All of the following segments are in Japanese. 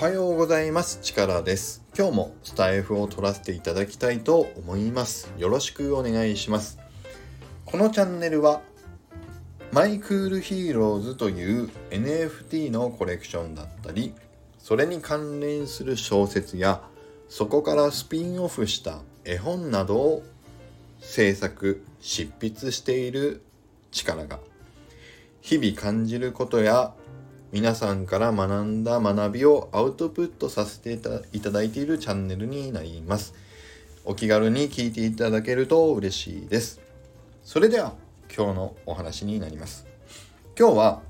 はようございます。力です。今日もスタイフを取らせていただきたいと思います。よろしくお願いします。このチャンネルはマイクールヒーローズという NFT のコレクションだったりそれに関連する小説やそこからスピンオフした絵本などを制作執筆している力が日々感じることや皆さんから学んだ学びをアウトプットさせていただいているチャンネルになります。お気軽に聞いていただけると嬉しいです。それでは今日のお話になります。今日は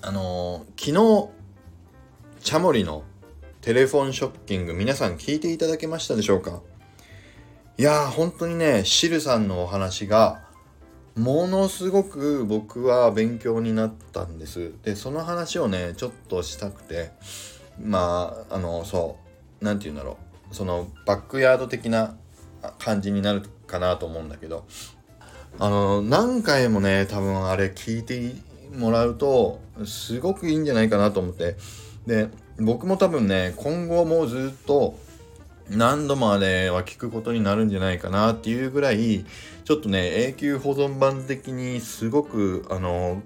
あのー、昨日チャモリのテレフォンショッキング皆さん聞いていただけましたでしょうか？いやー本当にねシルさんのお話がものすごく僕は勉強になったんです。で、その話をね、ちょっとしたくて、まあ、あの、そう、何て言うんだろう。そのバックヤード的な感じになるかなと思うんだけど、あの、何回もね、多分あれ聞いてもらうと、すごくいいんじゃないかなと思って、で、僕も多分ね、今後もずっと、何度もあれは聞くことになるんじゃないかなっていうぐらいちょっとね永久保存版的にすごくあの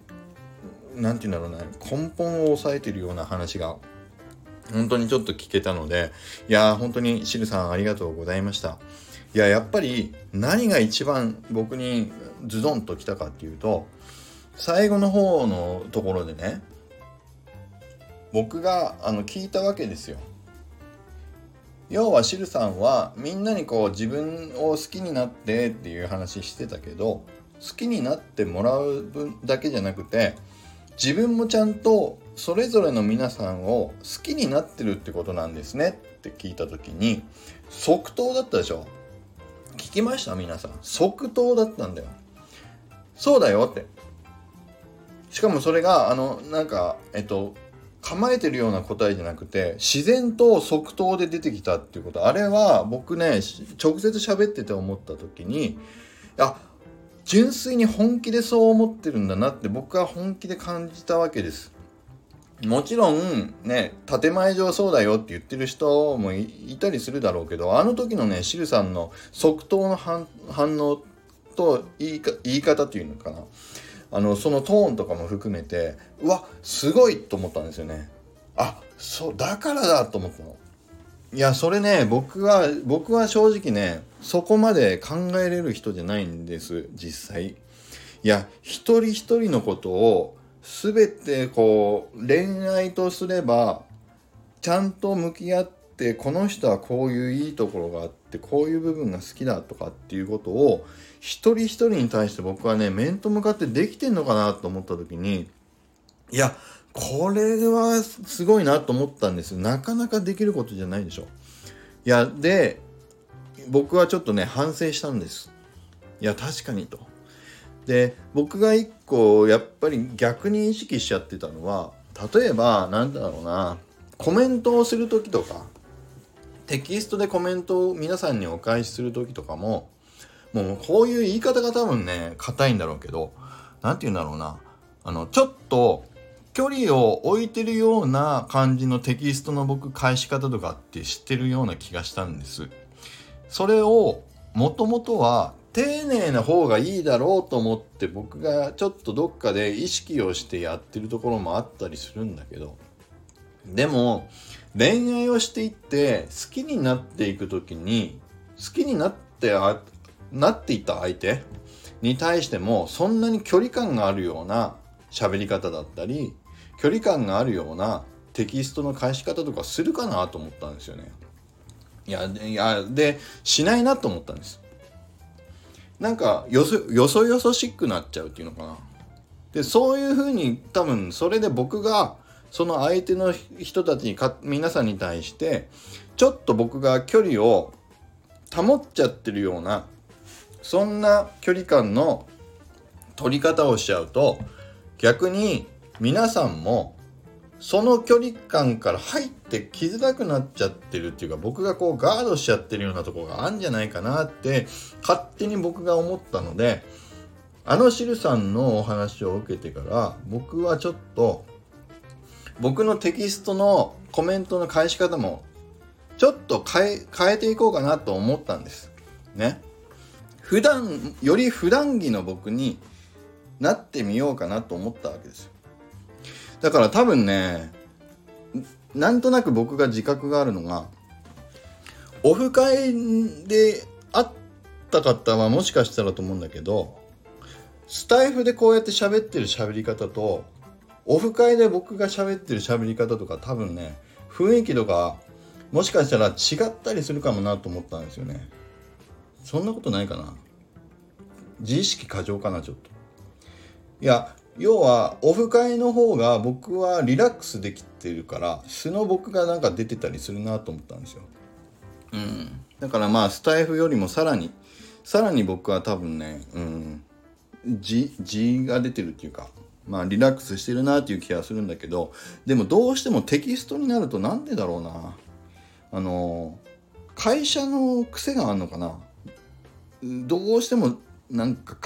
何て言うんだろうな根本を抑えてるような話が本当にちょっと聞けたのでいや本当にシルさんありがとうございました。いややっぱり何が一番僕にズドンときたかっていうと最後の方のところでね僕があの聞いたわけですよ。要はシルさんはみんなにこう自分を好きになってっていう話してたけど好きになってもらう分だけじゃなくて自分もちゃんとそれぞれの皆さんを好きになってるってことなんですねって聞いた時に即答だったでしょ？聞きました？皆さん。即答だったんだよ。そうだよって。しかもそれがあのなんかえっと構えてるような答えじゃなくて自然と即答で出てきたっていうことあれは僕ね直接喋ってて思った時にあ純粋に本気でそう思ってるんだなって僕は本気で感じたわけです。もちろんね建前上そうだよって言ってる人もいたりするだろうけどあの時のねシルさんの即答の反応と言い言い方っていうのかなあのそのトーンとかも含めてうわすごいと思ったんですよね。あそうだからだと思ったの。いやそれね僕は僕は正直ねそこまで考えれる人じゃないんです実際。いや一人一人のことを全てこう恋愛とすればちゃんと向き合ってこの人はこういういいところがあってこういう部分が好きだとかっていうことを一人一人に対して僕はね面と向かってできてんのかなと思った時にいやこれはすごいなと思ったんですなかなかできることじゃないでしょ。いやで僕はちょっとね反省したんです。いや確かにと。で僕が一個やっぱり逆に意識しちゃってたのは例えばなんだろうなコメントをする時とかテキストでコメントを皆さんにお返しする時とかももうこういう言い方が多分ね硬いんだろうけど何て言うんだろうなあのちょっと距離を置いてるような感じのテキストの僕返し方とかって知ってるような気がしたんです。それをもともとは丁寧な方がいいだろうと思って僕がちょっとどっかで意識をしてやってるところもあったりするんだけどでも恋愛をしていって好きになっていく時に好きになってなっていた相手に対してもそんなに距離感があるような喋り方だったり距離感があるようなテキストの返し方とかするかなと思ったんですよね。いや、いやで、しないなと思ったんです。なんかよそ、よそよそしくなっちゃうっていうのかな。で、そういうふうに多分それで僕がその相手の人たちにか、皆さんに対して、ちょっと僕が距離を保っちゃってるようなそんな距離感の取り方をしちゃうと逆に皆さんもその距離感から入ってきづらくなっちゃってるっていうか僕がこうガードしちゃってるようなとこがあるんじゃないかなって勝手に僕が思ったのであのしるさんのお話を受けてから僕はちょっと僕のテキストのコメントの返し方もちょっと変え変えていこうかなと思ったんです。ね。普段より普段着の僕になってみようかなと思ったわけですだから多分ねなんとなく僕が自覚があるのがオフ会で会った方はもしかしたらと思うんだけどスタイフでこうやって喋ってる喋り方とオフ会で僕が喋ってる喋り方とか多分ね雰囲気とかもしかしたら違ったりするかもなと思ったんですよね。そんなことないかな。自意識過剰かなちょっと。いや要はオフ会の方が僕はリラックスできてるから素の僕がなんか出てたりするなと思ったんですよ。うん、だからまあスタイフよりもさらにさらに僕は多分ね、うん、字が出てるっていうかまあリラックスしてるなっていう気がするんだけどでもどうしてもテキストになるとなんでだろうなあの会社の癖があるのかなどうしてもなんか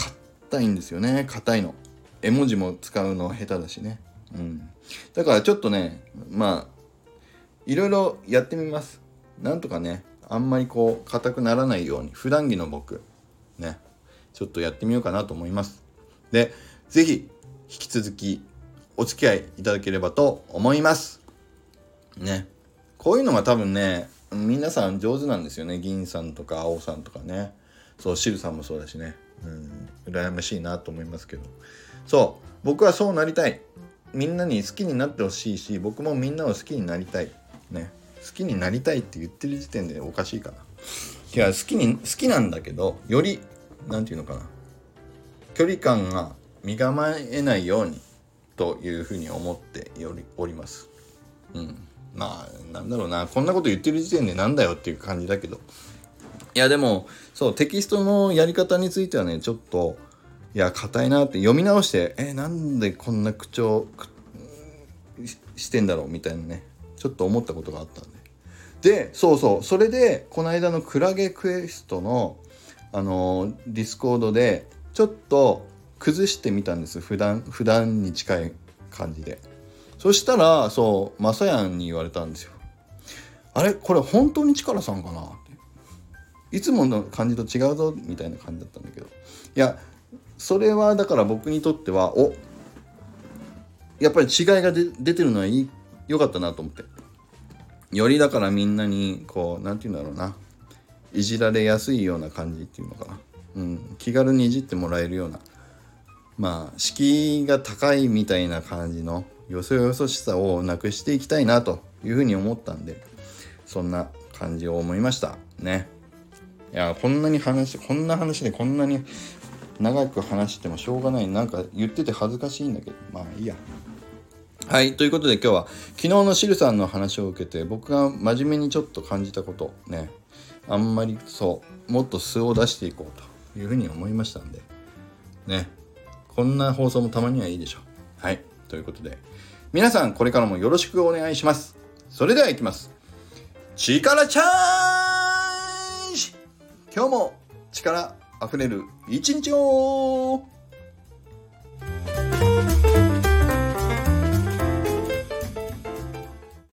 硬いんですよね硬いの。絵文字も使うの下手だしね。うん。だからちょっとね、まあ、いろいろやってみます。なんとかね、あんまりこう、硬くならないように、普段着の僕、ね、ちょっとやってみようかなと思います。で、是非引き続き、お付き合いいただければと思います。ね。こういうのが多分ね、皆さん上手なんですよね。銀さんとか青さんとかね。そう、シルさんもそうだしね。うん、羨ましいなと思いますけど。そう僕はそうなりたいみんなに好きになってほしいし僕もみんなを好きになりたいね好きになりたいって言ってる時点でおかしいかないや好きに好きなんだけどより何て言うのかな距離感が身構えないようにというふうに思っております。うん。まあなんだろうな。こんなこと言ってる時点でなんだよっていう感じだけど。いやでもそうテキストのやり方についてはねちょっといや硬いなって読み直してえなんでこんな口調してんだろうみたいなねちょっと思ったことがあったんで。でそうそうそれでこの間のクラゲクエストのあの Discord でちょっと崩してみたんです普段普段に近い感じで。そしたらそうまさやんに言われたんですよ。あれこれ本当に力さんかな？って。いつもの感じと違うぞみたいな感じだったんだけど。いやそれはだから僕にとってはおやっぱり違いが出てるのはいい良かったなと思って。よりだからみんなにこう何て言うんだろうな。いじられやすいような感じっていうのかな、うん、気軽にいじってもらえるようなまあ敷居が高いみたいな感じのよそよそしさをなくしていきたいなというふうに思ったんでそんな感じを思いましたね。いやこんなに話こんな話でこんなに長く話してもしょうがない。なんか言ってて恥ずかしいんだけど。まあいいや。はいということで今日は昨日のシルさんの話を受けて僕が真面目にちょっと感じたことねあんまりそうもっと素を出していこうというふうに思いましたんでね。こんな放送もたまにはいいでしょう。はい。ということで皆さんこれからもよろしくお願いします。それではいきます。力チャージ。今日も力溢れる一日を。